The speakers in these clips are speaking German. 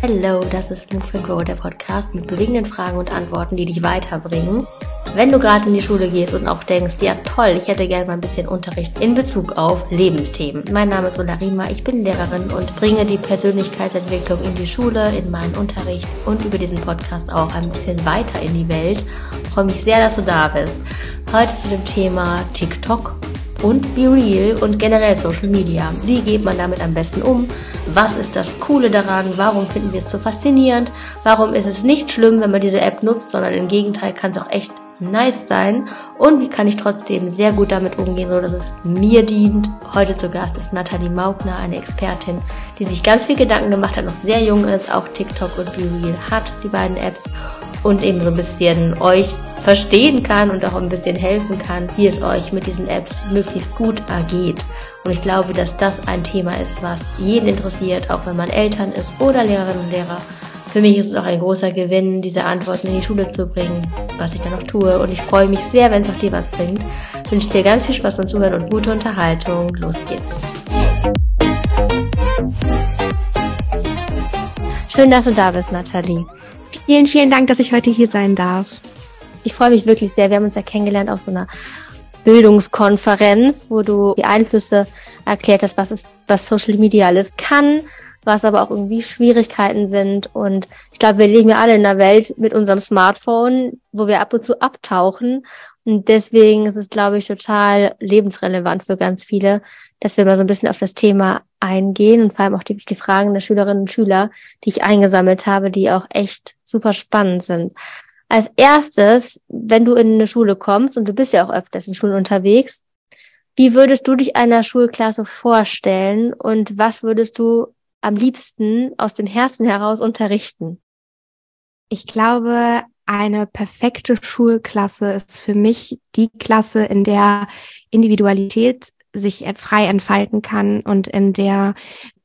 Hello, das ist Move and Grow, der Podcast mit bewegenden Fragen und Antworten, die dich weiterbringen. Wenn du gerade in die Schule gehst und auch denkst, ja toll, ich hätte gerne mal ein bisschen Unterricht in Bezug auf Lebensthemen. Mein Name ist Ulla Riemer, ich bin Lehrerin und bringe die Persönlichkeitsentwicklung in die Schule, in meinen Unterricht und über diesen Podcast auch ein bisschen weiter in die Welt. Ich freue mich sehr, dass du da bist. Heute zu dem Thema TikTok und Be Real und generell Social Media. Wie geht man damit am besten um? Was ist das Coole daran? Warum finden wir es so faszinierend? Warum ist es nicht schlimm, wenn man diese App nutzt, sondern im Gegenteil kann es auch echt nice sein und wie kann ich trotzdem sehr gut damit umgehen, so dass es mir dient. Heute zu Gast ist Nathalie Maugner, eine Expertin, die sich ganz viel Gedanken gemacht hat, noch sehr jung ist, auch TikTok und BeReal hat, die beiden Apps und eben so ein bisschen euch verstehen kann und auch ein bisschen helfen kann, wie es euch mit diesen Apps möglichst gut ergeht. Und ich glaube, dass das ein Thema ist, was jeden interessiert, auch wenn man Eltern ist oder Lehrerinnen und Lehrer für mich ist es auch ein großer Gewinn, diese Antworten in die Schule zu bringen, was ich dann noch tue. Und ich freue mich sehr, wenn es auch dir was bringt. Ich wünsche dir ganz viel Spaß beim Zuhören und gute Unterhaltung. Los geht's. Schön, dass du da bist, Nathalie. Vielen, vielen Dank, dass ich heute hier sein darf. Ich freue mich wirklich sehr. Wir haben uns ja kennengelernt auf so einer Bildungskonferenz, wo du die Einflüsse erklärt hast, was ist, was Social Media alles kann, was aber auch irgendwie Schwierigkeiten sind. Und ich glaube, wir leben ja alle in einer Welt mit unserem Smartphone, wo wir ab und zu abtauchen. Und deswegen ist es, glaube ich, total lebensrelevant für ganz viele, dass wir mal so ein bisschen auf das Thema eingehen und vor allem auch die, die Fragen der Schülerinnen und Schüler, die ich eingesammelt habe, die auch echt super spannend sind. Als erstes, wenn du in eine Schule kommst und du bist ja auch öfters in Schulen unterwegs, wie würdest du dich einer Schulklasse vorstellen und was würdest du am liebsten aus dem Herzen heraus unterrichten? Ich glaube, eine perfekte Schulklasse ist für mich die Klasse, in der Individualität sich frei entfalten kann und in der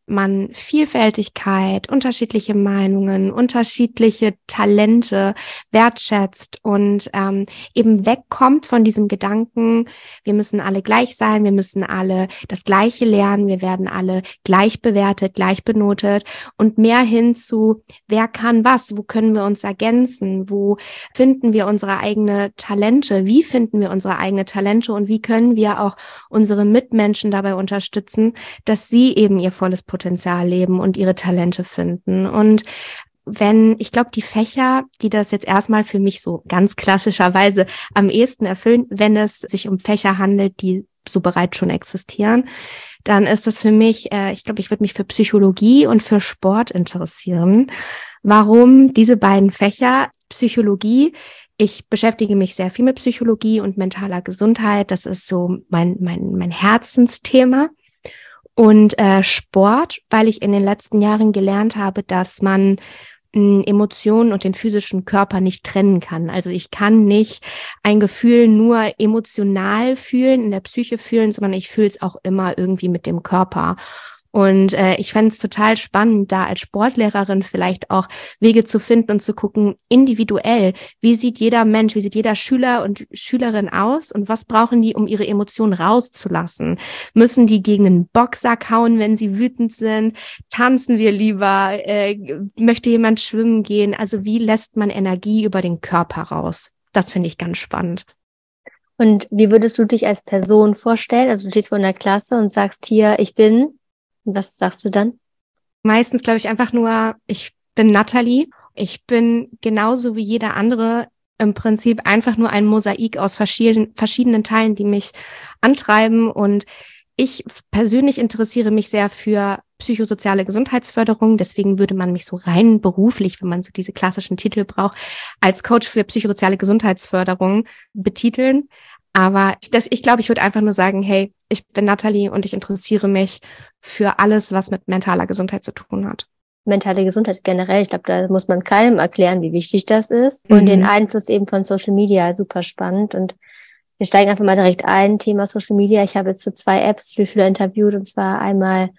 man Vielfältigkeit, unterschiedliche Meinungen, unterschiedliche Talente wertschätzt und ähm, eben wegkommt von diesem Gedanken, wir müssen alle gleich sein, wir müssen alle das Gleiche lernen, wir werden alle gleich bewertet, gleich benotet und mehr hin zu, wer kann was, wo können wir uns ergänzen, wo finden wir unsere eigene Talente, wie finden wir unsere eigene Talente und wie können wir auch unsere Mitmenschen dabei unterstützen, dass sie eben ihr volles Potenzial Potenzial leben und ihre Talente finden. Und wenn, ich glaube, die Fächer, die das jetzt erstmal für mich so ganz klassischerweise am ehesten erfüllen, wenn es sich um Fächer handelt, die so bereits schon existieren, dann ist das für mich, äh, ich glaube, ich würde mich für Psychologie und für Sport interessieren. Warum diese beiden Fächer? Psychologie, ich beschäftige mich sehr viel mit Psychologie und mentaler Gesundheit. Das ist so mein, mein, mein Herzensthema und äh, Sport, weil ich in den letzten Jahren gelernt habe, dass man hm, Emotionen und den physischen Körper nicht trennen kann. Also ich kann nicht ein Gefühl nur emotional fühlen, in der Psyche fühlen, sondern ich fühle es auch immer irgendwie mit dem Körper. Und äh, ich fände es total spannend, da als Sportlehrerin vielleicht auch Wege zu finden und zu gucken, individuell, wie sieht jeder Mensch, wie sieht jeder Schüler und Schülerin aus und was brauchen die, um ihre Emotionen rauszulassen? Müssen die gegen einen Boxsack hauen, wenn sie wütend sind? Tanzen wir lieber? Äh, möchte jemand schwimmen gehen? Also wie lässt man Energie über den Körper raus? Das finde ich ganz spannend. Und wie würdest du dich als Person vorstellen? Also du stehst vor einer Klasse und sagst hier, ich bin was sagst du dann? Meistens glaube ich einfach nur, ich bin Natalie. Ich bin genauso wie jeder andere im Prinzip einfach nur ein Mosaik aus verschiedenen, verschiedenen Teilen, die mich antreiben. Und ich persönlich interessiere mich sehr für psychosoziale Gesundheitsförderung. Deswegen würde man mich so rein beruflich, wenn man so diese klassischen Titel braucht, als Coach für psychosoziale Gesundheitsförderung betiteln. Aber das, ich glaube, ich würde einfach nur sagen, hey, ich bin Nathalie und ich interessiere mich für alles, was mit mentaler Gesundheit zu tun hat. Mentale Gesundheit generell, ich glaube, da muss man keinem erklären, wie wichtig das ist. Mhm. Und den Einfluss eben von Social Media, super spannend. Und wir steigen einfach mal direkt ein, Thema Social Media. Ich habe jetzt zu zwei Apps für Schüler interviewt, und zwar einmal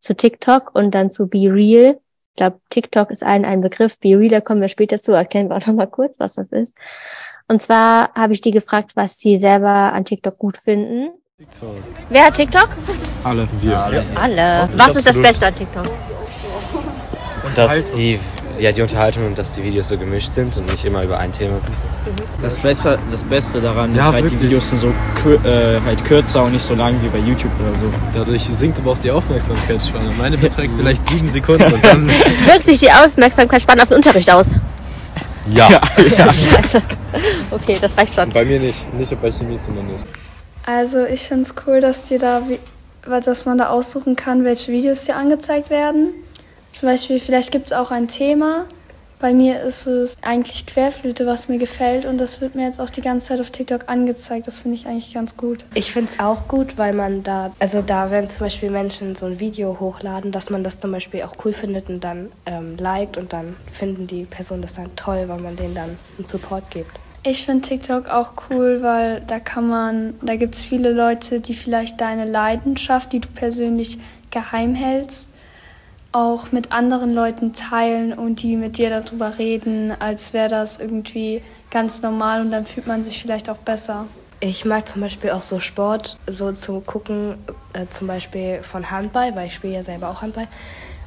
zu TikTok und dann zu Be Real. Ich glaube, TikTok ist allen ein Begriff. Be Real, da kommen wir später zu. Erklären wir auch noch mal kurz, was das ist. Und zwar habe ich die gefragt, was sie selber an TikTok gut finden. TikTok. Wer hat TikTok? Alle. Wir. Alle. Alle. Was ist das Beste an TikTok? Dass die, ja, die Unterhaltung und dass die Videos so gemischt sind und nicht immer über ein Thema sind. Das, Beste, das Beste daran Ja, ist halt, wirklich. die Videos sind so äh, halt kürzer und nicht so lang wie bei YouTube oder so. Dadurch sinkt aber auch die Aufmerksamkeitsspanne. Meine beträgt vielleicht sieben Sekunden und dann. Wirkt sich die Aufmerksamkeitsspanne auf den Unterricht aus? Ja. Scheiße. Okay, das reicht schon. Bei mir nicht. Nicht bei Chemie zumindest. Also ich finde es cool, dass dir da, dass man da aussuchen kann, welche Videos dir angezeigt werden. Zum Beispiel, vielleicht gibt es auch ein Thema. Bei mir ist es eigentlich Querflöte, was mir gefällt und das wird mir jetzt auch die ganze Zeit auf TikTok angezeigt. Das finde ich eigentlich ganz gut. Ich finde es auch gut, weil man da, also da, wenn zum Beispiel Menschen so ein Video hochladen, dass man das zum Beispiel auch cool findet und dann ähm, liked und dann finden die Personen das dann toll, weil man denen dann einen Support gibt. Ich finde TikTok auch cool, weil da kann man, da gibt es viele Leute, die vielleicht deine Leidenschaft, die du persönlich geheim hältst, auch mit anderen Leuten teilen und die mit dir darüber reden, als wäre das irgendwie ganz normal und dann fühlt man sich vielleicht auch besser. Ich mag zum Beispiel auch so Sport, so zu gucken, äh, zum Beispiel von Handball, weil ich spiele ja selber auch Handball.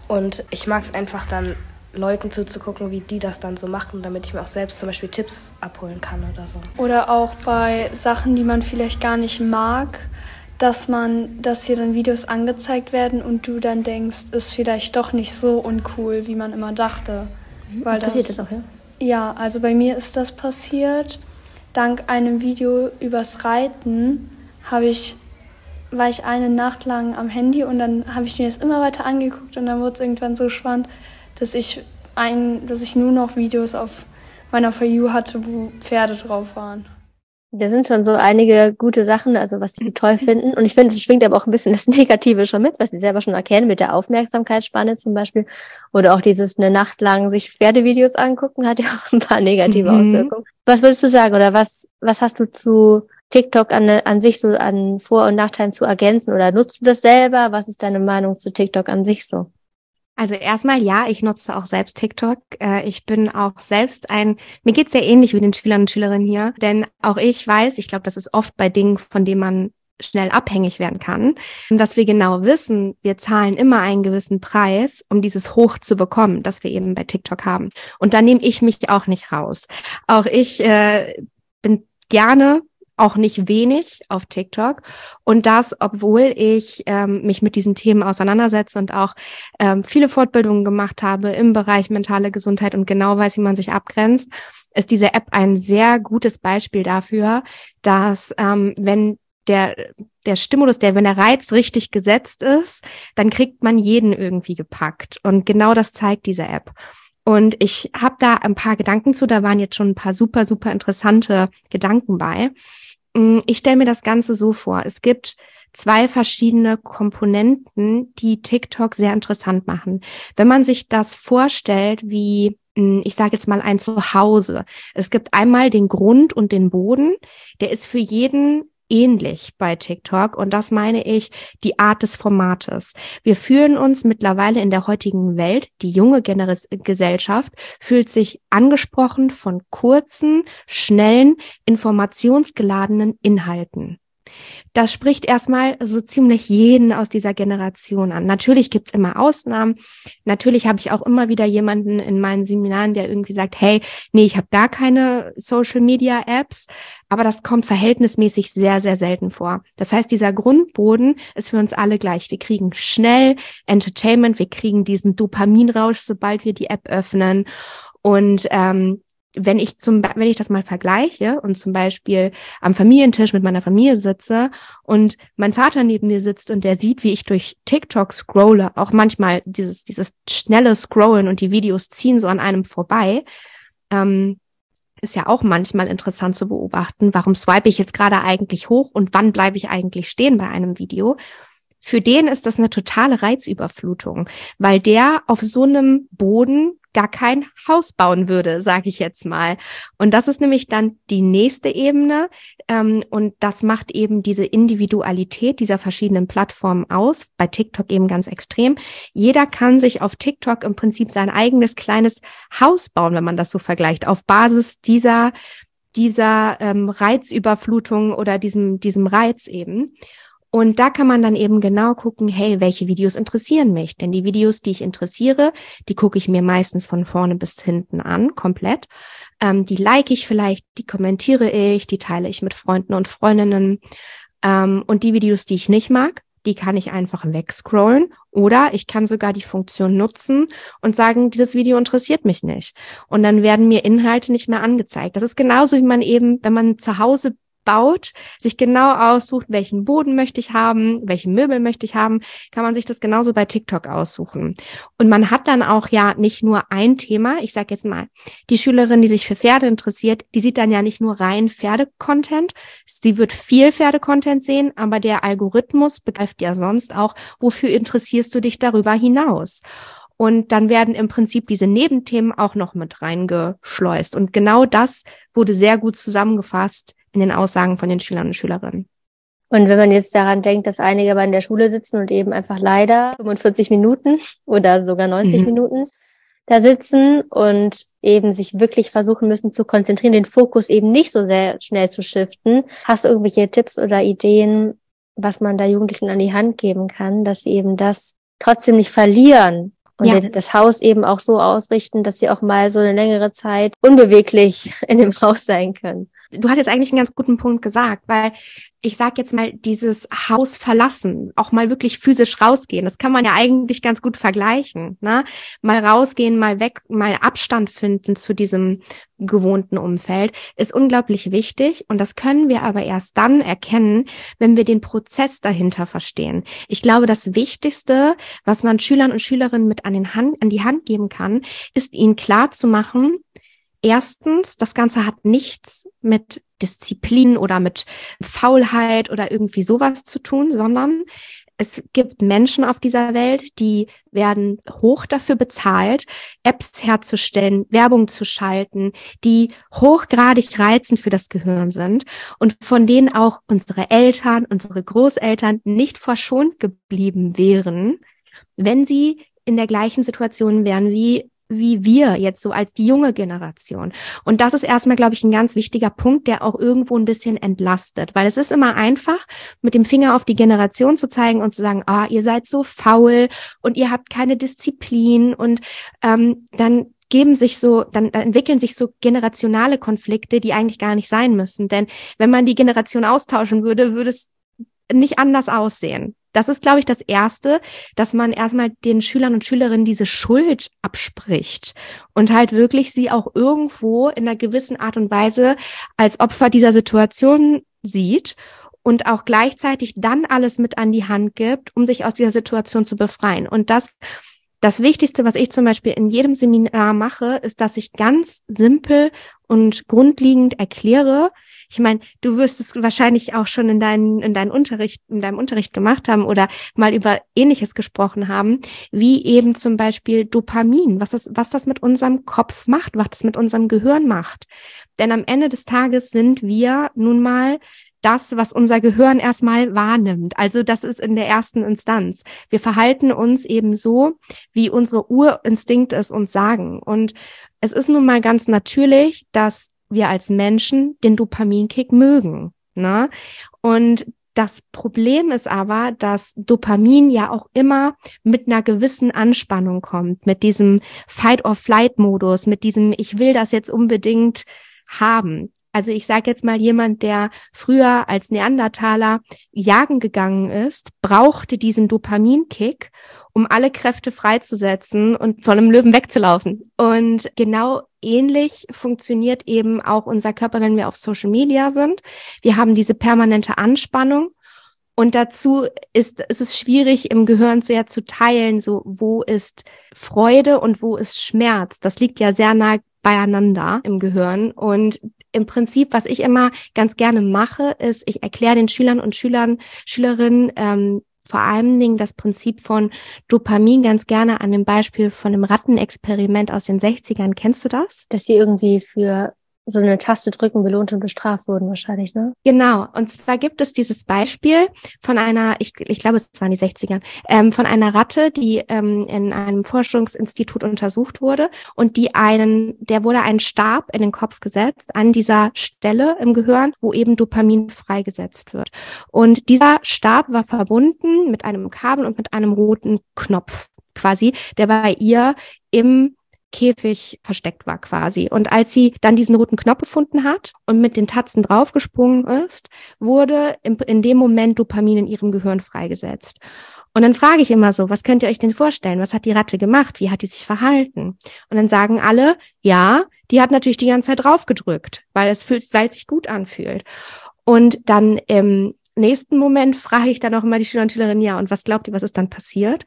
Und ich mag es einfach dann, Leuten zuzugucken, wie die das dann so machen, damit ich mir auch selbst zum Beispiel Tipps abholen kann oder so. Oder auch bei Sachen, die man vielleicht gar nicht mag, dass man, dass dir dann Videos angezeigt werden und du dann denkst, ist vielleicht doch nicht so uncool, wie man immer dachte. Weil Passiert das auch, ja? Ja, also bei mir ist das passiert. Dank einem Video übers Reiten habe ich, war ich eine Nacht lang am Handy und dann habe ich mir das immer weiter angeguckt und dann wurde es irgendwann so spannend, dass ich ein, dass ich nur noch Videos auf meiner For You hatte, wo Pferde drauf waren. Da sind schon so einige gute Sachen, also was die toll finden. Und ich finde, es schwingt aber auch ein bisschen das Negative schon mit, was sie selber schon erkennen, mit der Aufmerksamkeitsspanne zum Beispiel. Oder auch dieses eine Nacht lang sich Pferdevideos angucken, hat ja auch ein paar negative Mhm. Auswirkungen. Was würdest du sagen oder was, was hast du zu TikTok an, an sich so an Vor- und Nachteilen zu ergänzen oder nutzt du das selber? Was ist deine Meinung zu TikTok an sich so? Also erstmal ja, ich nutze auch selbst TikTok. Äh, Ich bin auch selbst ein, mir geht's sehr ähnlich wie den Schülern und Schülerinnen hier, denn auch ich weiß, ich glaube, das ist oft bei Dingen, von denen man schnell abhängig werden kann, dass wir genau wissen, wir zahlen immer einen gewissen Preis, um dieses Hoch zu bekommen, das wir eben bei TikTok haben. Und da nehme ich mich auch nicht raus. Auch ich äh, bin gerne auch nicht wenig auf TikTok und das, obwohl ich ähm, mich mit diesen Themen auseinandersetze und auch ähm, viele Fortbildungen gemacht habe im Bereich mentale Gesundheit und genau weiß, wie man sich abgrenzt, ist diese App ein sehr gutes Beispiel dafür, dass ähm, wenn der der Stimulus, der wenn der Reiz richtig gesetzt ist, dann kriegt man jeden irgendwie gepackt und genau das zeigt diese App. Und ich habe da ein paar Gedanken zu, da waren jetzt schon ein paar super, super interessante Gedanken bei. Mm, Ich stelle mir das Ganze so vor. Es gibt zwei verschiedene Komponenten, die TikTok sehr interessant machen. Wenn man sich das vorstellt wie, mm, ich sage jetzt mal ein Zuhause. Es gibt einmal den Grund und den Boden. Der ist für jeden ähnlich bei TikTok und das meine ich die Art des Formates. Wir fühlen uns mittlerweile in der heutigen Welt, die junge Gener Gesellschaft fühlt sich angesprochen von kurzen, schnellen, informationsgeladenen Inhalten. Das spricht erstmal so ziemlich jeden aus dieser Generation an. Natürlich gibt's immer Ausnahmen. Natürlich habe ich auch immer wieder jemanden in meinen Seminaren, der irgendwie sagt, hey, nee, ich habe gar keine Social-Media-Apps. Aber das kommt verhältnismäßig sehr, sehr selten vor. Das heißt, dieser Grundboden ist für uns alle gleich. Wir kriegen schnell Entertainment, wir kriegen diesen Dopaminrausch, sobald wir die App öffnen. Und ähm, wenn ich zum, wenn ich das mal vergleiche und zum Beispiel am Familientisch mit meiner Familie sitze und mein Vater neben mir sitzt und der sieht, wie ich durch TikTok scrolle, auch manchmal dieses, dieses schnelle Scrollen und die Videos ziehen so an einem vorbei, ähm, ist ja auch manchmal interessant zu beobachten, warum swipe ich jetzt gerade eigentlich hoch und wann bleibe ich eigentlich stehen bei einem Video. Für den ist das eine totale Reizüberflutung, weil der auf so einem Boden gar kein Haus bauen würde, sage ich jetzt mal. Und das ist nämlich dann die nächste Ebene. Ähm, und das macht eben diese Individualität dieser verschiedenen Plattformen aus. Bei TikTok eben ganz extrem. Jeder kann sich auf TikTok im Prinzip sein eigenes kleines Haus bauen, wenn man das so vergleicht, auf Basis dieser dieser ähm, Reizüberflutung oder diesem diesem Reiz eben. Und da kann man dann eben genau gucken, hey, welche Videos interessieren mich? Denn die Videos, die ich interessiere, die gucke ich mir meistens von vorne bis hinten an, komplett. Ähm, die like ich vielleicht, die kommentiere ich, die teile ich mit Freunden und Freundinnen. Ähm, und die Videos, die ich nicht mag, die kann ich einfach wegscrollen oder ich kann sogar die Funktion nutzen und sagen, dieses Video interessiert mich nicht. Und dann werden mir Inhalte nicht mehr angezeigt. Das ist genauso, wie man eben, wenn man zu Hause baut, sich genau aussucht, welchen Boden möchte ich haben, welche Möbel möchte ich haben, kann man sich das genauso bei TikTok aussuchen. Und man hat dann auch ja nicht nur ein Thema. Ich sage jetzt mal, die Schülerin, die sich für Pferde interessiert, die sieht dann ja nicht nur rein Pferde-Content. Sie wird viel Pferde-Content sehen, aber der Algorithmus begreift ja sonst auch, wofür interessierst du dich darüber hinaus? Und dann werden im Prinzip diese Nebenthemen auch noch mit reingeschleust. Und genau das wurde sehr gut zusammengefasst in den Aussagen von den Schülern und Schülerinnen. Und wenn man jetzt daran denkt, dass einige aber in der Schule sitzen und eben einfach leider 45 Minuten oder sogar 90 mhm. Minuten da sitzen und eben sich wirklich versuchen müssen zu konzentrieren, den Fokus eben nicht so sehr schnell zu shiften. Hast du irgendwelche Tipps oder Ideen, was man da Jugendlichen an die Hand geben kann, dass sie eben das trotzdem nicht verlieren und ja. das Haus eben auch so ausrichten, dass sie auch mal so eine längere Zeit unbeweglich in dem Haus sein können? Du hast jetzt eigentlich einen ganz guten Punkt gesagt, weil ich sag jetzt mal, dieses Haus verlassen, auch mal wirklich physisch rausgehen, das kann man ja eigentlich ganz gut vergleichen. Ne? Mal rausgehen, mal weg, mal Abstand finden zu diesem gewohnten Umfeld, ist unglaublich wichtig. Und das können wir aber erst dann erkennen, wenn wir den Prozess dahinter verstehen. Ich glaube, das Wichtigste, was man Schülern und Schülerinnen mit an, den Hand, an die Hand geben kann, ist ihnen klar zu machen, Erstens, das Ganze hat nichts mit Disziplin oder mit Faulheit oder irgendwie sowas zu tun, sondern es gibt Menschen auf dieser Welt, die werden hoch dafür bezahlt, Apps herzustellen, Werbung zu schalten, die hochgradig reizend für das Gehirn sind und von denen auch unsere Eltern, unsere Großeltern nicht verschont geblieben wären, wenn sie in der gleichen Situation wären wie wie wir jetzt so als die junge Generation. Und das ist erstmal, glaube ich, ein ganz wichtiger Punkt, der auch irgendwo ein bisschen entlastet, weil es ist immer einfach, mit dem Finger auf die Generation zu zeigen und zu sagen, ah, ihr seid so faul und ihr habt keine Disziplin und ähm, dann geben sich so, dann, dann entwickeln sich so generationale Konflikte, die eigentlich gar nicht sein müssen. Denn wenn man die Generation austauschen würde, würde es nicht anders aussehen. Das ist, glaube ich, das Erste, dass man erstmal den Schülern und Schülerinnen diese Schuld abspricht und halt wirklich sie auch irgendwo in einer gewissen Art und Weise als Opfer dieser Situation sieht und auch gleichzeitig dann alles mit an die Hand gibt, um sich aus dieser Situation zu befreien. Und das das Wichtigste, was ich zum Beispiel in jedem Seminar mache, ist, dass ich ganz simpel und grundlegend erkläre, ich meine, du wirst es wahrscheinlich auch schon in deinen, in deinen Unterricht, in deinem Unterricht gemacht haben oder mal über Ähnliches gesprochen haben, wie eben zum Beispiel Dopamin, was das, was das mit unserem Kopf macht, was das mit unserem Gehirn macht. Denn am Ende des Tages sind wir nun mal das, was unser Gehirn erstmal wahrnimmt. Also das ist in der ersten Instanz. Wir verhalten uns eben so, wie unsere Urinstinkte es uns sagen. Und es ist nun mal ganz natürlich, dass wir als Menschen den Dopaminkick mögen. Ne? Und das Problem ist aber, dass Dopamin ja auch immer mit einer gewissen Anspannung kommt, mit diesem Fight-or-Flight-Modus, mit diesem Ich will das jetzt unbedingt haben. Also ich sage jetzt mal, jemand, der früher als Neandertaler jagen gegangen ist, brauchte diesen Dopaminkick, um alle Kräfte freizusetzen und von einem Löwen wegzulaufen. Und genau ähnlich funktioniert eben auch unser Körper, wenn wir auf Social Media sind. Wir haben diese permanente Anspannung. Und dazu ist, ist es schwierig, im Gehirn sehr zu teilen, so wo ist Freude und wo ist Schmerz. Das liegt ja sehr nah beieinander im Gehirn. Und im Prinzip, was ich immer ganz gerne mache, ist, ich erkläre den Schülern und Schülern, Schülerinnen ähm, vor allen Dingen das Prinzip von Dopamin ganz gerne an dem Beispiel von einem Rattenexperiment aus den 60ern. Kennst du das? Dass sie irgendwie für so eine Taste drücken, belohnt und bestraft wurden wahrscheinlich, ne? Genau. Und zwar gibt es dieses Beispiel von einer, ich, ich glaube, es waren die 60er, ähm, von einer Ratte, die ähm, in einem Forschungsinstitut untersucht wurde und die einen, der wurde ein Stab in den Kopf gesetzt an dieser Stelle im Gehirn, wo eben Dopamin freigesetzt wird. Und dieser Stab war verbunden mit einem Kabel und mit einem roten Knopf quasi, der bei ihr im Käfig versteckt war quasi. Und als sie dann diesen roten Knopf gefunden hat und mit den Tatzen draufgesprungen ist, wurde in, dem Moment Dopamin in ihrem Gehirn freigesetzt. Und dann frage ich immer so, was könnt ihr euch denn vorstellen? Was hat die Ratte gemacht? Wie hat die sich verhalten? Und dann sagen alle, ja, die hat natürlich die ganze Zeit draufgedrückt, weil es fühlt, weil es sich gut anfühlt. Und dann im nächsten Moment frage ich dann auch immer die Schüler und Schülerinnen, ja, und was glaubt ihr, was ist dann passiert?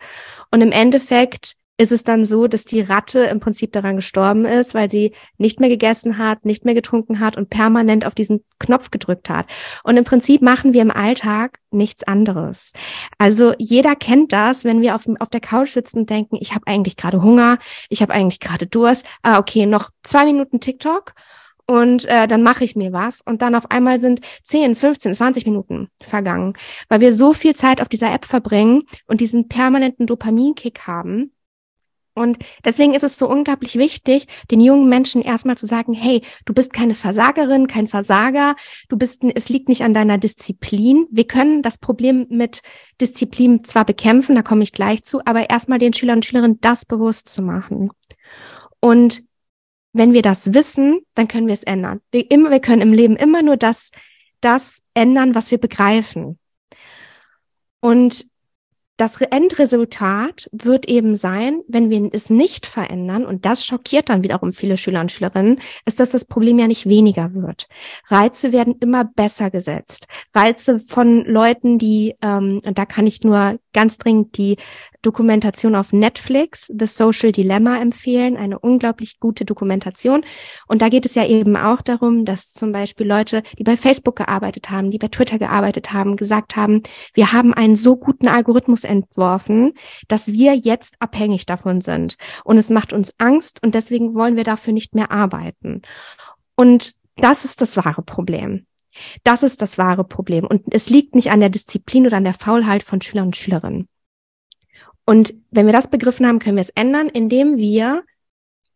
Und im Endeffekt ist es dann so, dass die Ratte im Prinzip daran gestorben ist, weil sie nicht mehr gegessen hat, nicht mehr getrunken hat und permanent auf diesen Knopf gedrückt hat. Und im Prinzip machen wir im Alltag nichts anderes. Also jeder kennt das, wenn wir auf, auf der Couch sitzen und denken, ich habe eigentlich gerade Hunger, ich habe eigentlich gerade Durst. Ah, okay, noch zwei Minuten TikTok und äh, dann mache ich mir was und dann auf einmal sind 10, 15, 20 Minuten vergangen, weil wir so viel Zeit auf dieser App verbringen und diesen permanenten Dopaminkick haben und deswegen ist es so unglaublich wichtig, den jungen Menschen erstmal zu sagen, hey, du bist keine Versagerin, kein Versager, du bist, es liegt nicht an deiner Disziplin. Wir können das Problem mit Disziplin zwar bekämpfen, da komme ich gleich zu, aber erstmal den Schülern und Schülerinnen das bewusst zu machen. Und wenn wir das wissen, dann können wir es ändern. Wir, immer, wir können im Leben immer nur das, das ändern, was wir begreifen. Und das Endresultat wird eben sein, wenn wir es nicht verändern, und das schockiert dann wiederum viele Schüler und Schülerinnen, ist, dass das Problem ja nicht weniger wird. Reize werden immer besser gesetzt. Reize von Leuten, die, ähm, und da kann ich nur ganz dringend die Dokumentation auf Netflix, The Social Dilemma, empfehlen. Eine unglaublich gute Dokumentation. Und da geht es ja eben auch darum, dass zum Beispiel Leute, die bei Facebook gearbeitet haben, die bei Twitter gearbeitet haben, gesagt haben, wir haben einen so guten Algorithmus entworfen, dass wir jetzt abhängig davon sind. Und es macht uns Angst und deswegen wollen wir dafür nicht mehr arbeiten. Und das ist das wahre Problem. Das ist das wahre Problem. Und es liegt nicht an der Disziplin oder an der Faulheit von Schülern und Schülerinnen. Und wenn wir das begriffen haben, können wir es ändern, indem wir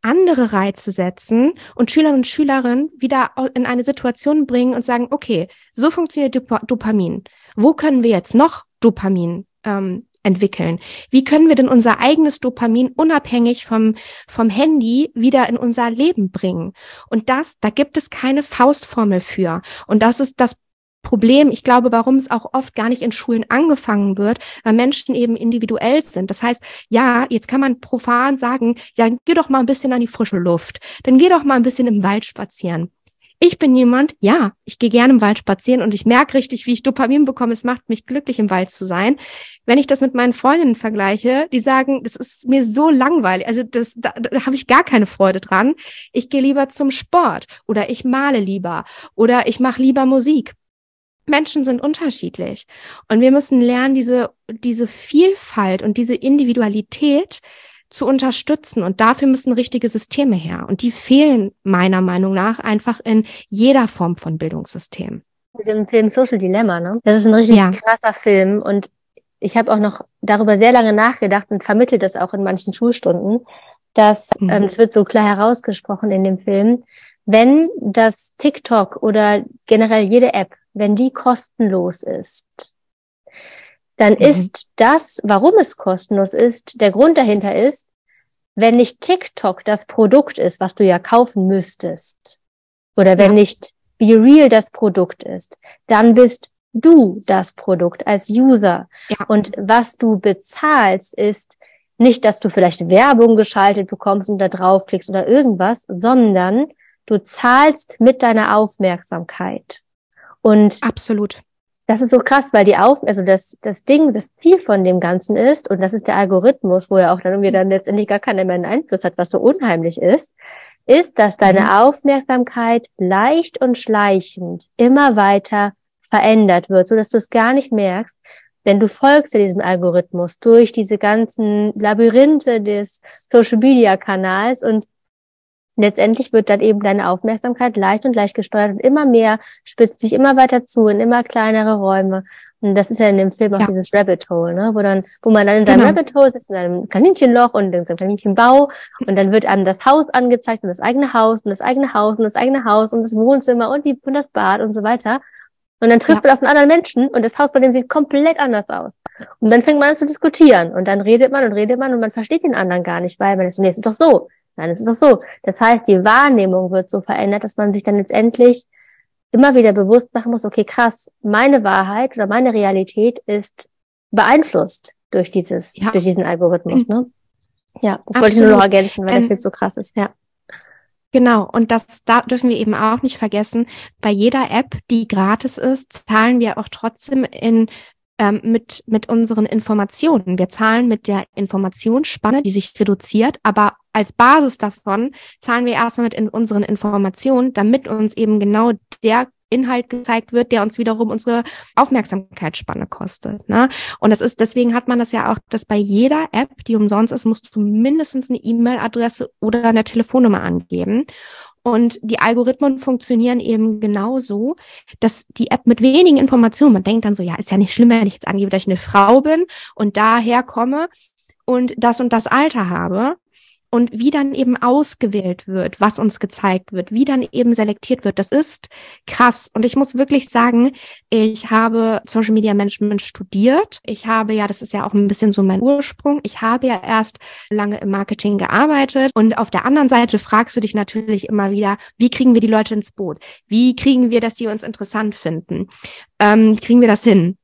andere Reize setzen und Schülerinnen und Schülerinnen wieder in eine Situation bringen und sagen, okay, so funktioniert Dopamin. Wo können wir jetzt noch Dopamin ähm, entwickeln? Wie können wir denn unser eigenes Dopamin unabhängig vom, vom Handy wieder in unser Leben bringen? Und das, da gibt es keine Faustformel für. Und das ist das Problem, ich glaube, warum es auch oft gar nicht in Schulen angefangen wird, weil Menschen eben individuell sind. Das heißt, ja, jetzt kann man profan sagen, ja, geh doch mal ein bisschen an die frische Luft, dann geh doch mal ein bisschen im Wald spazieren. Ich bin jemand, ja, ich gehe gerne im Wald spazieren und ich merke richtig, wie ich Dopamin bekomme. Es macht mich glücklich, im Wald zu sein. Wenn ich das mit meinen Freundinnen vergleiche, die sagen, das ist mir so langweilig, also das, da, da habe ich gar keine Freude dran. Ich gehe lieber zum Sport oder ich male lieber oder ich mache lieber Musik. Menschen sind unterschiedlich und wir müssen lernen, diese, diese Vielfalt und diese Individualität zu unterstützen. Und dafür müssen richtige Systeme her. Und die fehlen meiner Meinung nach einfach in jeder Form von Bildungssystem. Mit dem Film Social Dilemma, ne? Das ist ein richtig ja. krasser Film. Und ich habe auch noch darüber sehr lange nachgedacht und vermittelt das auch in manchen Schulstunden, dass mhm. ähm, es wird so klar herausgesprochen in dem Film, wenn das TikTok oder generell jede App, wenn die kostenlos ist, dann mhm. ist das, warum es kostenlos ist, der Grund dahinter ist, wenn nicht TikTok das Produkt ist, was du ja kaufen müsstest, oder wenn ja. nicht Be Real das Produkt ist, dann bist du das Produkt als User. Ja. Und was du bezahlst, ist nicht, dass du vielleicht Werbung geschaltet bekommst und da draufklickst oder irgendwas, sondern du zahlst mit deiner Aufmerksamkeit. Und absolut das ist so krass, weil die Auf, also das, das Ding, das Ziel von dem Ganzen ist, und das ist der Algorithmus, wo ja auch dann irgendwie dann letztendlich gar keiner mehr einen Einfluss hat, was so unheimlich ist, ist, dass deine mhm. Aufmerksamkeit leicht und schleichend immer weiter verändert wird, so dass du es gar nicht merkst, denn du folgst ja diesem Algorithmus durch diese ganzen Labyrinthe des Social Media Kanals und letztendlich wird dann eben deine Aufmerksamkeit leicht und leicht gesteuert und immer mehr spitzt sich immer weiter zu in immer kleinere Räume. Und das ist ja in dem Film auch ja. dieses Rabbit Hole, ne? wo dann, wo man dann in deinem genau. Rabbit Hole sitzt, in einem Kaninchenloch und in einem Kaninchenbau und dann wird einem das Haus angezeigt und das eigene Haus und das eigene Haus und das eigene Haus und das Wohnzimmer und, die, und das Bad und so weiter. Und dann trifft ja. man auf einen anderen Menschen und das Haus bei dem sieht komplett anders aus. Und dann fängt man an zu diskutieren und dann redet man und redet man und man versteht den anderen gar nicht, weil man ist so, nee, es ist doch so. Nein, es ist doch so. Das heißt, die Wahrnehmung wird so verändert, dass man sich dann letztendlich immer wieder bewusst machen muss, okay, krass, meine Wahrheit oder meine Realität ist beeinflusst durch dieses, ja. durch diesen Algorithmus, ne? Ja, das Absolut. wollte ich nur noch ergänzen, weil ähm, das jetzt so krass ist, ja. Genau, und das da dürfen wir eben auch nicht vergessen. Bei jeder App, die gratis ist, zahlen wir auch trotzdem in ähm, mit, mit unseren Informationen. Wir zahlen mit der Informationsspanne, die sich reduziert, aber als Basis davon zahlen wir erstmal mit in unseren Informationen, damit uns eben genau der Inhalt gezeigt wird, der uns wiederum unsere Aufmerksamkeitsspanne kostet. Ne? Und das ist, deswegen hat man das ja auch, dass bei jeder App, die umsonst ist, musst du mindestens eine E-Mail-Adresse oder eine Telefonnummer angeben. Und die Algorithmen funktionieren eben genauso, dass die App mit wenigen Informationen, man denkt dann so, ja, ist ja nicht schlimm, wenn ich jetzt angebe, dass ich eine Frau bin und daher komme und das und das Alter habe und wie dann eben ausgewählt wird, was uns gezeigt wird, wie dann eben selektiert wird, das ist krass. Und ich muss wirklich sagen, ich habe Social Media Management studiert. Ich habe ja, das ist ja auch ein bisschen so mein Ursprung. Ich habe ja erst lange im Marketing gearbeitet. Und auf der anderen Seite fragst du dich natürlich immer wieder, wie kriegen wir die Leute ins Boot? Wie kriegen wir, dass die uns interessant finden? Ähm, kriegen wir das hin?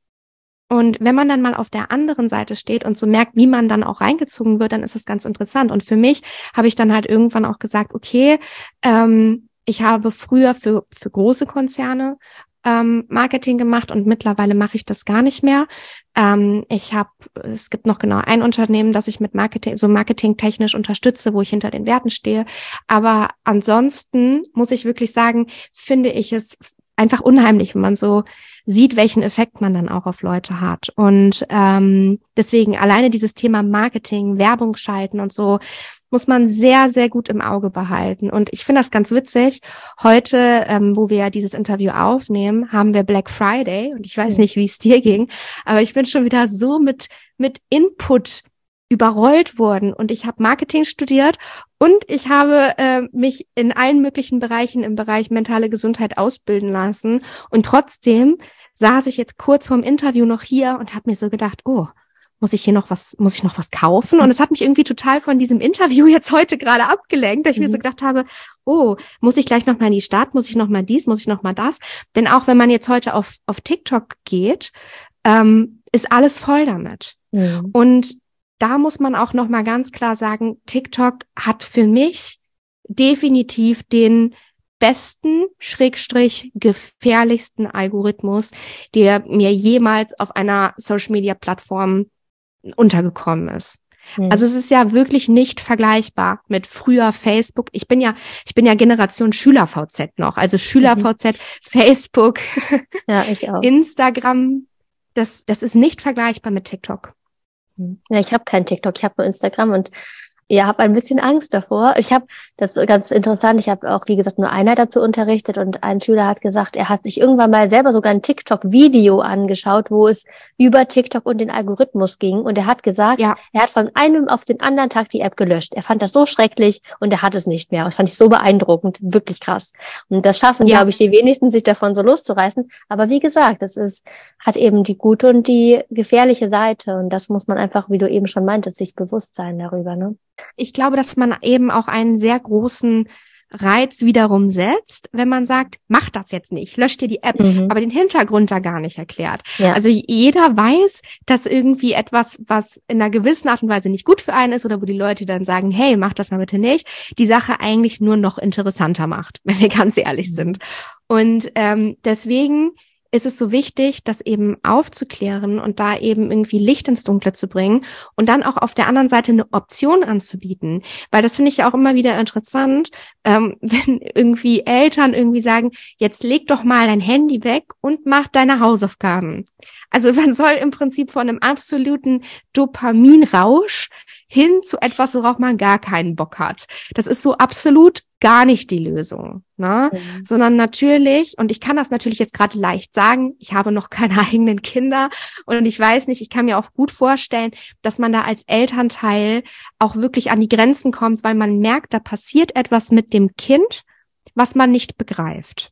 Und wenn man dann mal auf der anderen Seite steht und so merkt, wie man dann auch reingezogen wird, dann ist das ganz interessant. Und für mich habe ich dann halt irgendwann auch gesagt, okay, ähm, ich habe früher für, für große Konzerne ähm, Marketing gemacht und mittlerweile mache ich das gar nicht mehr. Ähm, ich habe, es gibt noch genau ein Unternehmen, das ich mit Marketing, so marketingtechnisch unterstütze, wo ich hinter den Werten stehe. Aber ansonsten muss ich wirklich sagen, finde ich es einfach unheimlich, wenn man so sieht, welchen Effekt man dann auch auf Leute hat. Und ähm, deswegen alleine dieses Thema Marketing, Werbung schalten und so muss man sehr, sehr gut im Auge behalten. Und ich finde das ganz witzig. Heute, ähm, wo wir ja dieses Interview aufnehmen, haben wir Black Friday und ich weiß nicht, wie es dir ging, aber ich bin schon wieder so mit, mit Input überrollt worden und ich habe Marketing studiert und ich habe äh, mich in allen möglichen Bereichen im Bereich mentale Gesundheit ausbilden lassen und trotzdem saß ich jetzt kurz vorm Interview noch hier und habe mir so gedacht, oh, muss ich hier noch was, muss ich noch was kaufen? Und es hat mich irgendwie total von diesem Interview jetzt heute gerade abgelenkt, dass ich mhm. mir so mhm. gedacht habe, oh, muss ich gleich noch mal in die Stadt, muss ich noch mal dies, muss ich noch mal das? Denn auch wenn man jetzt heute auf, auf TikTok geht, ähm, ist alles voll damit. Mhm. Und da muss man auch noch mal ganz klar sagen, TikTok hat für mich definitiv den besten, schrägstrich gefährlichsten Algorithmus, der mir jemals auf einer Social Media Plattform untergekommen ist. Mhm. Also es ist ja wirklich nicht vergleichbar mit früher Facebook. Ich bin ja, ich bin ja Generation Schüler-VZ noch, also Schüler-VZ, mhm. Facebook, ja. Instagram. Das, das ist nicht vergleichbar mit TikTok. Ja, ich habe kein TikTok, ich habe nur Instagram und ja, habe ein bisschen Angst davor. Ich habe, das ist ganz interessant, ich habe auch, wie gesagt, nur einer dazu unterrichtet und ein Schüler hat gesagt, er hat sich irgendwann mal selber sogar ein TikTok-Video angeschaut, wo es über TikTok und den Algorithmus ging. Und er hat gesagt, ja. er hat von einem auf den anderen Tag die App gelöscht. Er fand das so schrecklich und er hat es nicht mehr. Das fand ich so beeindruckend, wirklich krass. Und das schaffen, ja. glaube ich, die wenigsten, sich davon so loszureißen. Aber wie gesagt, es ist, hat eben die gute und die gefährliche Seite. Und das muss man einfach, wie du eben schon meintest, sich bewusst sein darüber, ne? Ich glaube, dass man eben auch einen sehr großen Reiz wiederum setzt, wenn man sagt, mach das jetzt nicht, lösch dir die App, mhm. aber den Hintergrund da gar nicht erklärt. Ja. Also jeder weiß, dass irgendwie etwas, was in einer gewissen Art und Weise nicht gut für einen ist oder wo die Leute dann sagen, hey, mach das mal bitte nicht, die Sache eigentlich nur noch interessanter macht, wenn wir ganz ehrlich mhm. sind. Und ähm, deswegen ist es so wichtig, das eben aufzuklären und da eben irgendwie Licht ins Dunkle zu bringen und dann auch auf der anderen Seite eine Option anzubieten. Weil das finde ich ja auch immer wieder interessant, ähm, wenn irgendwie Eltern irgendwie sagen, jetzt leg doch mal dein Handy weg und mach deine Hausaufgaben. Also man soll im Prinzip von einem absoluten Dopaminrausch hin zu etwas, worauf man gar keinen Bock hat. Das ist so absolut gar nicht die Lösung, ne? Mhm. Sondern natürlich, und ich kann das natürlich jetzt gerade leicht sagen, ich habe noch keine eigenen Kinder und ich weiß nicht, ich kann mir auch gut vorstellen, dass man da als Elternteil auch wirklich an die Grenzen kommt, weil man merkt, da passiert etwas mit dem Kind, was man nicht begreift.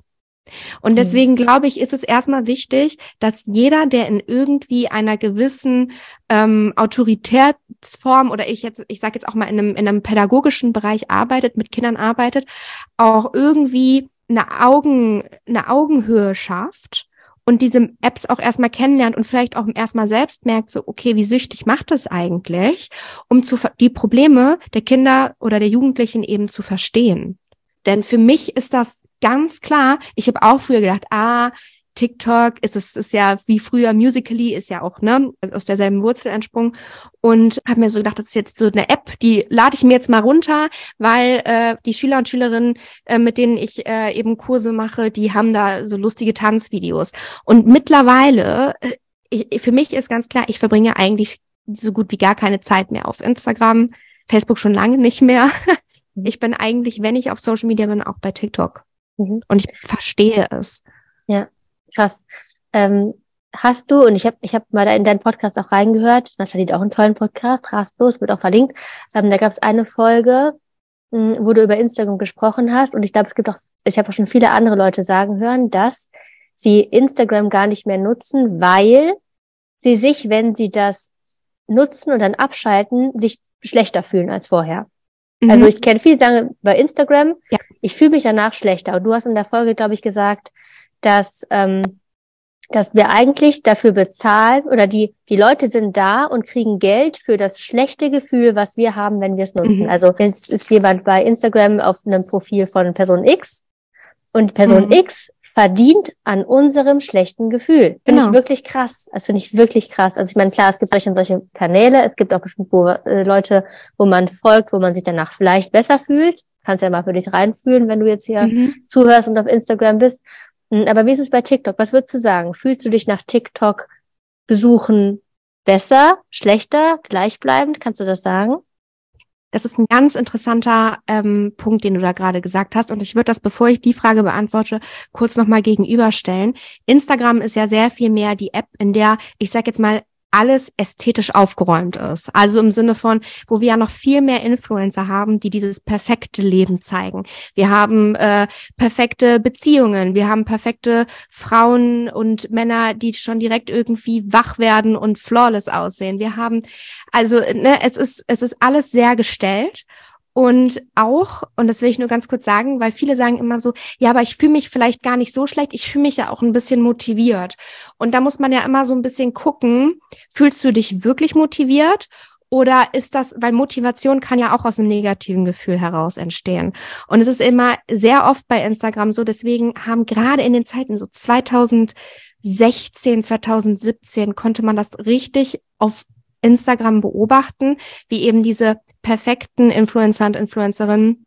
Und deswegen glaube ich, ist es erstmal wichtig, dass jeder, der in irgendwie einer gewissen ähm, Autoritätsform oder ich jetzt, ich sage jetzt auch mal in einem, in einem pädagogischen Bereich arbeitet, mit Kindern arbeitet, auch irgendwie eine Augen, eine Augenhöhe schafft und diese Apps auch erstmal kennenlernt und vielleicht auch erstmal selbst merkt, so, okay, wie süchtig macht das eigentlich, um zu, die Probleme der Kinder oder der Jugendlichen eben zu verstehen. Denn für mich ist das ganz klar, ich habe auch früher gedacht, ah, TikTok ist es ist ja wie früher Musically ist ja auch ne aus derselben Wurzel entsprungen. Und habe mir so gedacht, das ist jetzt so eine App, die lade ich mir jetzt mal runter, weil äh, die Schüler und Schülerinnen, äh, mit denen ich äh, eben Kurse mache, die haben da so lustige Tanzvideos. Und mittlerweile äh, ich, für mich ist ganz klar, ich verbringe eigentlich so gut wie gar keine Zeit mehr auf Instagram, Facebook schon lange nicht mehr. Ich bin eigentlich, wenn ich auf Social Media bin, auch bei TikTok. Mhm. Und ich verstehe es. Ja, krass. Ähm, hast du, und ich habe ich hab mal in deinen Podcast auch reingehört, Nathalie hat auch einen tollen Podcast, rastlos, wird auch verlinkt. Ähm, da gab es eine Folge, mh, hm, wo du über Instagram gesprochen hast. Und ich glaube, es gibt auch, ich habe auch schon viele andere Leute sagen hören, dass sie Instagram gar nicht mehr nutzen, weil sie sich, wenn sie das nutzen und dann abschalten, sich schlechter fühlen als vorher. Also mhm. Also ich kenne viele, sagen bei Instagram, ja. ich fühle mich danach schlechter. Und du hast in der Folge, glaube ich, gesagt, dass, ähm, dass wir eigentlich dafür bezahlen oder die, die Leute sind da und kriegen Geld für das schlechte Gefühl, was wir haben, wenn wir es nutzen. Mhm. Also jetzt ist jemand bei Instagram auf einem Profil von Person X und Person mhm. X verdient an unserem schlechten Gefühl. Finde genau. ich wirklich krass. Das finde ich wirklich krass. Also ich meine, klar, es gibt solche, solche Kanäle, es gibt auch bestimmt wo, äh, Leute, wo man folgt, wo man sich danach vielleicht besser fühlt. Kannst ja mal für dich reinfühlen, wenn du jetzt hier mhm. zuhörst und auf Instagram bist. Hm, aber wie ist es bei TikTok? Was würdest du sagen? Fühlst du dich nach TikTok besuchen besser, schlechter, gleichbleibend? Kannst du das sagen? Das ist ein ganz interessanter ähm, Punkt, den du da gerade gesagt hast. Und ich würde das, bevor ich die Frage beantworte, kurz nochmal gegenüberstellen. Instagram ist ja sehr viel mehr die App, in der, ich sage jetzt mal, alles ästhetisch aufgeräumt ist. Also im Sinne von, wo wir ja noch viel mehr Influencer haben, die dieses perfekte Leben zeigen. Wir haben äh, perfekte Beziehungen, wir haben perfekte Frauen und Männer, die schon direkt irgendwie wach werden und flawless aussehen. Wir haben also ne, es ist es ist alles sehr gestellt und auch, und das will ich nur ganz kurz sagen, weil viele sagen immer so, ja, aber ich fühle mich vielleicht gar nicht so schlecht, ich fühle mich ja auch ein bisschen motiviert. Und da muss man ja immer so ein bisschen gucken, fühlst du dich wirklich motiviert? Oder ist das, weil Motivation kann ja auch aus einem negativen Gefühl heraus entstehen. Und es ist immer sehr oft bei Instagram so, deswegen haben gerade in den Zeiten so 2016, 2017 konnte man das richtig auf Instagram beobachten, wie eben diese perfekten Influencer und Influencerinnen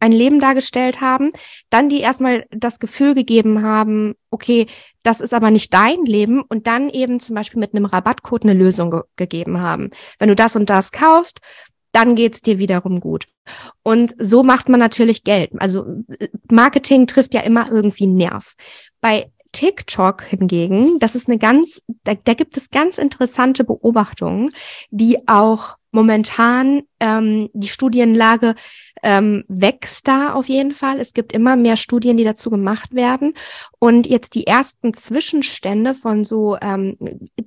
ein Leben dargestellt haben, dann die erstmal das Gefühl gegeben haben, okay, das ist aber nicht dein Leben und dann eben zum Beispiel mit einem Rabattcode eine Lösung ge gegeben haben. Wenn du das und das kaufst, dann geht's dir wiederum gut. Und so macht man natürlich Geld. Also Marketing trifft ja immer irgendwie Nerv. Bei TikTok hingegen, das ist eine ganz, da, da gibt es ganz interessante Beobachtungen, die auch momentan ähm, die Studienlage ähm, wächst da auf jeden Fall. Es gibt immer mehr Studien, die dazu gemacht werden. Und jetzt die ersten Zwischenstände von so, ähm,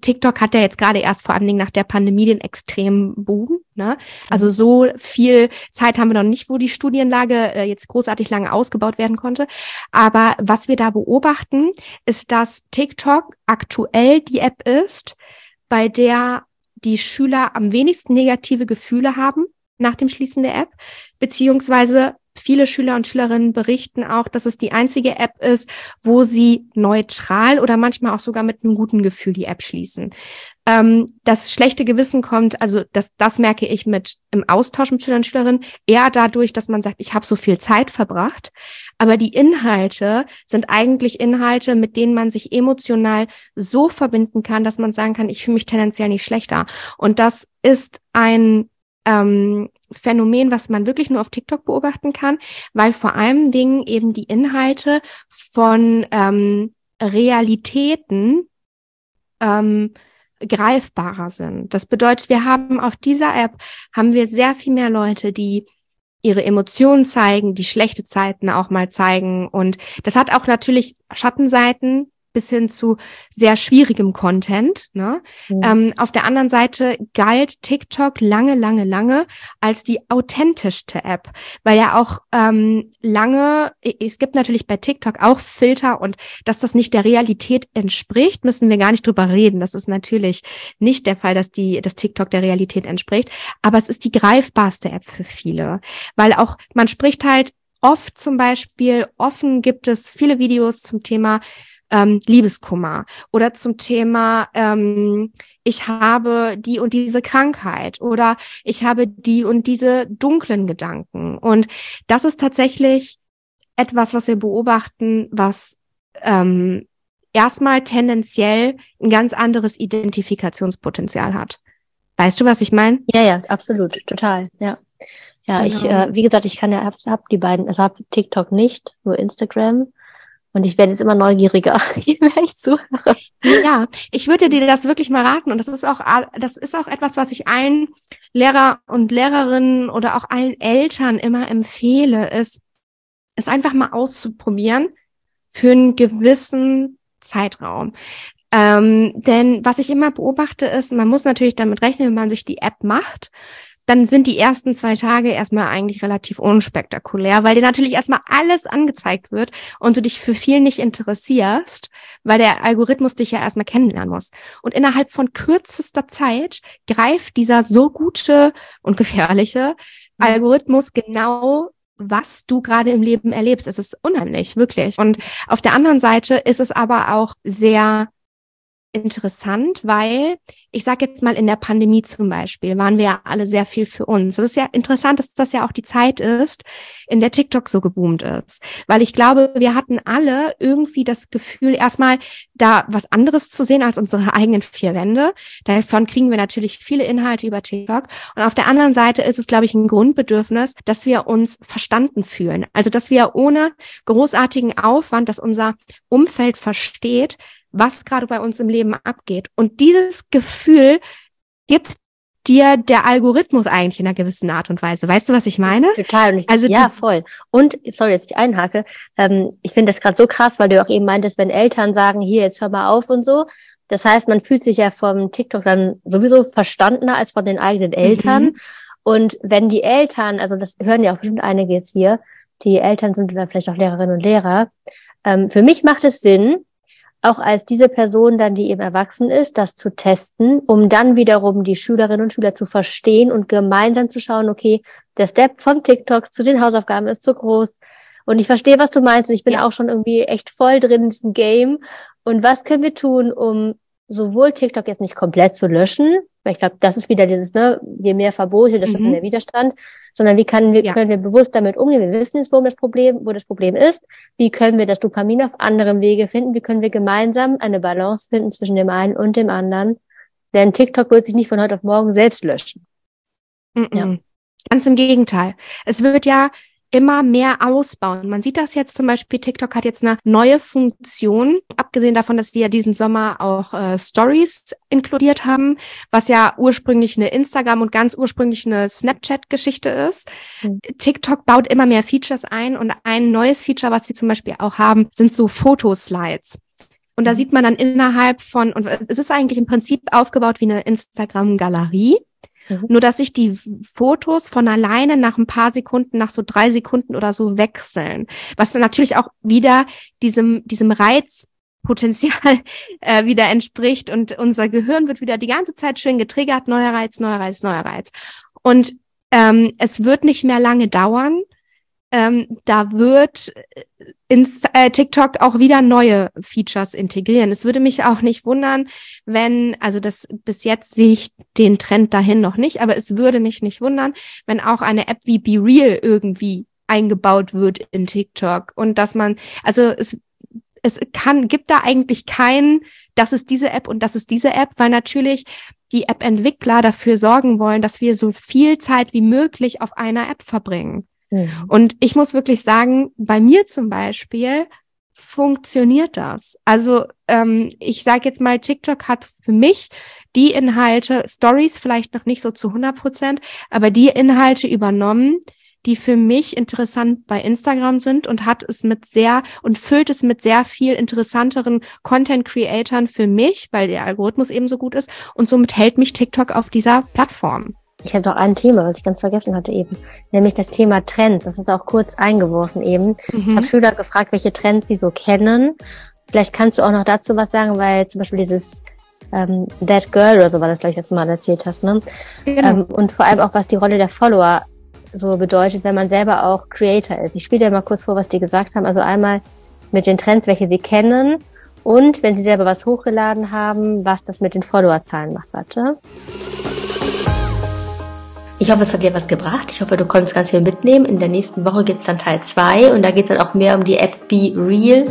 TikTok hat ja jetzt gerade erst vor allen Dingen nach der Pandemie den extremen Boom. Ne? Also mhm. so viel Zeit haben wir noch nicht, wo die Studienlage äh, jetzt großartig lange ausgebaut werden konnte. Aber was wir da beobachten, ist, dass TikTok aktuell die App ist, bei der die Schüler am wenigsten negative Gefühle haben nach dem Schließen der App, beziehungsweise viele Schüler und Schülerinnen berichten auch, dass es die einzige App ist, wo sie neutral oder manchmal auch sogar mit einem guten Gefühl die App schließen. Ähm, das schlechte Gewissen kommt, also das, das merke ich mit im Austausch mit Schülern und Schülerinnen, eher dadurch, dass man sagt, ich habe so viel Zeit verbracht. Aber die Inhalte sind eigentlich Inhalte, mit denen man sich emotional so verbinden kann, dass man sagen kann, ich fühle mich tendenziell nicht schlechter. Und das ist ein ähm, Phänomen, was man wirklich nur auf TikTok beobachten kann, weil vor allem Dingen eben die Inhalte von ähm, Realitäten ähm, greifbarer sind. Das bedeutet, wir haben auf dieser App haben wir sehr viel mehr Leute, die ihre Emotionen zeigen, die schlechte Zeiten auch mal zeigen. Und das hat auch natürlich Schattenseiten, bis hin zu sehr schwierigem Content. Ne? Mhm. Ähm, auf der anderen Seite galt TikTok lange, lange, lange als die authentischste App, weil ja auch ähm, lange, es gibt natürlich bei TikTok auch Filter und dass das nicht der Realität entspricht, müssen wir gar nicht drüber reden. Das ist natürlich nicht der Fall, dass die, dass TikTok der Realität entspricht, aber es ist die greifbarste App für viele, weil auch man spricht halt oft zum Beispiel, offen gibt es viele Videos zum Thema ähm, Liebeskummer oder zum Thema, ähm, ich habe die und diese Krankheit oder ich habe die und diese dunklen Gedanken. Und das ist tatsächlich etwas, was wir beobachten, was ähm, erstmal tendenziell ein ganz anderes Identifikationspotenzial hat. Weißt du, was ich meine? Ja, ja, absolut, total, ja. Ja, genau. ich, äh, wie gesagt, ich kann ja, hab, hab die beiden, also hab TikTok nicht, nur Instagram. Und ich werde jetzt immer neugieriger, wenn ich zuhöre. Ja, ich würde dir das wirklich mal raten. Und das ist auch, das ist auch etwas, was ich allen Lehrer und Lehrerinnen oder auch allen Eltern immer empfehle, ist, es einfach mal auszuprobieren für einen gewissen Zeitraum. Ähm, denn was ich immer beobachte ist, man muss natürlich damit rechnen, wenn man sich die App macht, dann sind die ersten zwei Tage erstmal eigentlich relativ unspektakulär, weil dir natürlich erstmal alles angezeigt wird und du dich für viel nicht interessierst, weil der Algorithmus dich ja erstmal kennenlernen muss. Und innerhalb von kürzester Zeit greift dieser so gute und gefährliche mhm. Algorithmus genau was du gerade im Leben erlebst. Es ist unheimlich, wirklich. Und auf der anderen Seite ist es aber auch sehr interessant, weil ich sage jetzt mal in der Pandemie zum Beispiel waren wir ja alle sehr viel für uns. Das ist ja interessant, dass das ja auch die Zeit ist, in der TikTok so geboomt ist, weil ich glaube, wir hatten alle irgendwie das Gefühl, erstmal da was anderes zu sehen als unsere eigenen vier Wände. Davon kriegen wir natürlich viele Inhalte über TikTok. Und auf der anderen Seite ist es, glaube ich, ein Grundbedürfnis, dass wir uns verstanden fühlen. Also, dass wir ohne großartigen Aufwand, dass unser Umfeld versteht, was gerade bei uns im Leben abgeht. Und dieses Gefühl gibt dir der Algorithmus eigentlich in einer gewissen Art und Weise. Weißt du, was ich meine? Total. Ich, also ja, voll. Und sorry, dass ich einhake. Ähm, ich finde das gerade so krass, weil du auch eben meintest, wenn Eltern sagen, hier jetzt hör mal auf und so. Das heißt, man fühlt sich ja vom TikTok dann sowieso verstandener als von den eigenen Eltern. Mhm. Und wenn die Eltern, also das hören ja auch bestimmt einige jetzt hier, die Eltern sind dann vielleicht auch Lehrerinnen und Lehrer. Ähm, für mich macht es Sinn, auch als diese Person dann, die eben erwachsen ist, das zu testen, um dann wiederum die Schülerinnen und Schüler zu verstehen und gemeinsam zu schauen, okay, der Step vom TikTok zu den Hausaufgaben ist zu groß. Und ich verstehe, was du meinst und ich bin ja. auch schon irgendwie echt voll drin in diesem Game. Und was können wir tun, um sowohl TikTok jetzt nicht komplett zu löschen, weil ich glaube, das ist wieder dieses, ne, je mehr Verbote, desto mhm. mehr Widerstand, sondern wie können wir, ja. können wir bewusst damit umgehen? Wir wissen jetzt, wo das Problem, wo das Problem ist. Wie können wir das Dopamin auf anderem Wege finden? Wie können wir gemeinsam eine Balance finden zwischen dem einen und dem anderen? Denn TikTok wird sich nicht von heute auf morgen selbst löschen. Mhm. Ja. Ganz im Gegenteil. Es wird ja immer mehr ausbauen. Man sieht das jetzt zum Beispiel, TikTok hat jetzt eine neue Funktion, abgesehen davon, dass die ja diesen Sommer auch äh, Stories inkludiert haben, was ja ursprünglich eine Instagram und ganz ursprünglich eine Snapchat-Geschichte ist. Mhm. TikTok baut immer mehr Features ein und ein neues Feature, was sie zum Beispiel auch haben, sind so Fotoslides. Und da mhm. sieht man dann innerhalb von, und es ist eigentlich im Prinzip aufgebaut wie eine Instagram-Galerie. Mhm. Nur, dass sich die Fotos von alleine nach ein paar Sekunden, nach so drei Sekunden oder so wechseln. Was dann natürlich auch wieder diesem, diesem Reizpotenzial äh, wieder entspricht und unser Gehirn wird wieder die ganze Zeit schön getriggert, neuer Reiz, neuer Reiz, neuer Reiz. Und ähm, es wird nicht mehr lange dauern, ähm, da wird äh, ins äh, TikTok auch wieder neue Features integrieren. Es würde mich auch nicht wundern, wenn, also das bis jetzt sehe ich den Trend dahin noch nicht, aber es würde mich nicht wundern, wenn auch eine App wie Be Real irgendwie eingebaut wird in TikTok und dass man, also es es kann, gibt da eigentlich keinen, das ist diese App und das ist diese App, weil natürlich die App-Entwickler dafür sorgen wollen, dass wir so viel Zeit wie möglich auf einer App verbringen. Mhm. Und ich muss wirklich sagen, bei mir zum Beispiel funktioniert das. Also ähm, ich sage jetzt mal, TikTok hat für mich die Inhalte, Stories vielleicht noch nicht so zu 100 Prozent, aber die Inhalte übernommen, die für mich interessant bei Instagram sind und hat es mit sehr und füllt es mit sehr viel interessanteren Content Creatern für mich, weil der Algorithmus eben so gut ist und somit hält mich TikTok auf dieser Plattform. Ich habe noch ein Thema, was ich ganz vergessen hatte eben, nämlich das Thema Trends. Das ist auch kurz eingeworfen eben. Mhm. Ich habe Schüler gefragt, welche Trends sie so kennen. Vielleicht kannst du auch noch dazu was sagen, weil zum Beispiel dieses ähm, That Girl oder so war das, glaube ich, was du mal erzählt hast, ne? Genau. Ähm, und vor allem auch, was die Rolle der Follower so bedeutet, wenn man selber auch Creator ist. Ich spiele dir mal kurz vor, was die gesagt haben. Also einmal mit den Trends, welche sie kennen und wenn sie selber was hochgeladen haben, was das mit den Followerzahlen macht. Warte. Ich hoffe, es hat dir was gebracht. Ich hoffe, du konntest ganz viel mitnehmen. In der nächsten Woche gibt's dann Teil 2 und da geht's dann auch mehr um die App Be Real.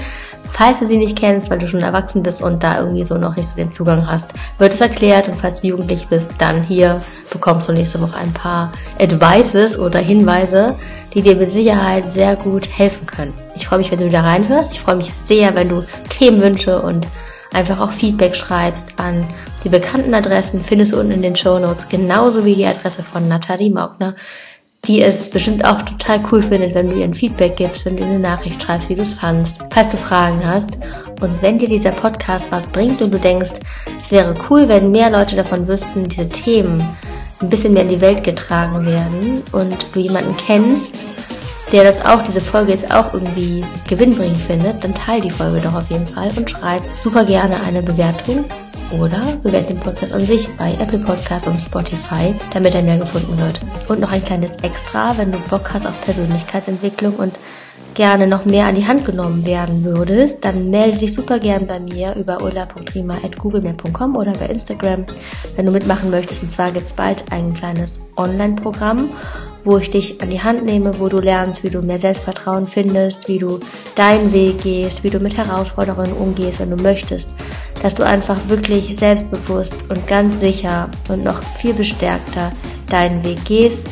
Falls du sie nicht kennst, weil du schon erwachsen bist und da irgendwie so noch nicht so den Zugang hast, wird es erklärt und falls du jugendlich bist, dann hier bekommst du nächste Woche ein paar Advices oder Hinweise, die dir mit Sicherheit sehr gut helfen können. Ich freue mich, wenn du da reinhörst. Ich freue mich sehr, wenn du Themenwünsche und einfach auch Feedback schreibst an die bekannten Adressen, findest du unten in den Show Notes, genauso wie die Adresse von Nathalie Maugner die es bestimmt auch total cool findet, wenn du ihr ein Feedback gibst, wenn du eine Nachricht schreibst, wie du es fandst, falls du Fragen hast. Und wenn dir dieser Podcast was bringt und du denkst, es wäre cool, wenn mehr Leute davon wüssten, diese Themen ein bisschen mehr in die Welt getragen werden und du jemanden kennst, der das auch, diese Folge jetzt auch irgendwie gewinnbringend findet, dann teile die Folge doch auf jeden Fall und schreib super gerne eine Bewertung oder bewerte den Podcast an sich bei Apple Podcasts und Spotify, damit er mehr gefunden wird. Und noch ein kleines Extra, wenn du Bock hast auf Persönlichkeitsentwicklung und gerne noch mehr an die Hand genommen werden würdest, dann melde dich super gern bei mir über ulla.rima.googlemail.com oder bei Instagram, wenn du mitmachen möchtest. Und zwar gibt es bald ein kleines Online-Programm, wo ich dich an die Hand nehme, wo du lernst, wie du mehr Selbstvertrauen findest, wie du deinen Weg gehst, wie du mit Herausforderungen umgehst, wenn du möchtest, dass du einfach wirklich selbstbewusst und ganz sicher und noch viel bestärkter deinen Weg gehst.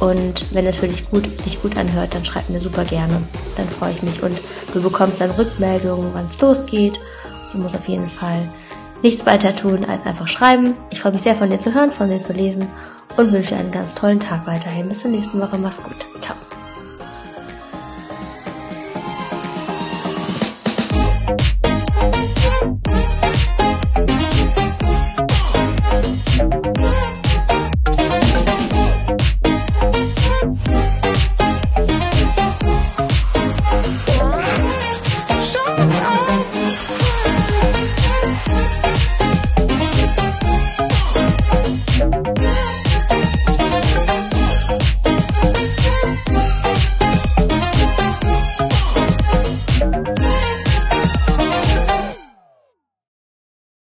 Und wenn es für dich gut, sich gut anhört, dann schreib mir super gerne. Dann freue ich mich. Und du bekommst dann Rückmeldungen, wann es losgeht. Du musst auf jeden Fall nichts weiter tun, als einfach schreiben. Ich freue mich sehr von dir zu hören, von dir zu lesen und wünsche dir einen ganz tollen Tag weiterhin. Bis zur nächsten Woche. Mach's gut. Ciao.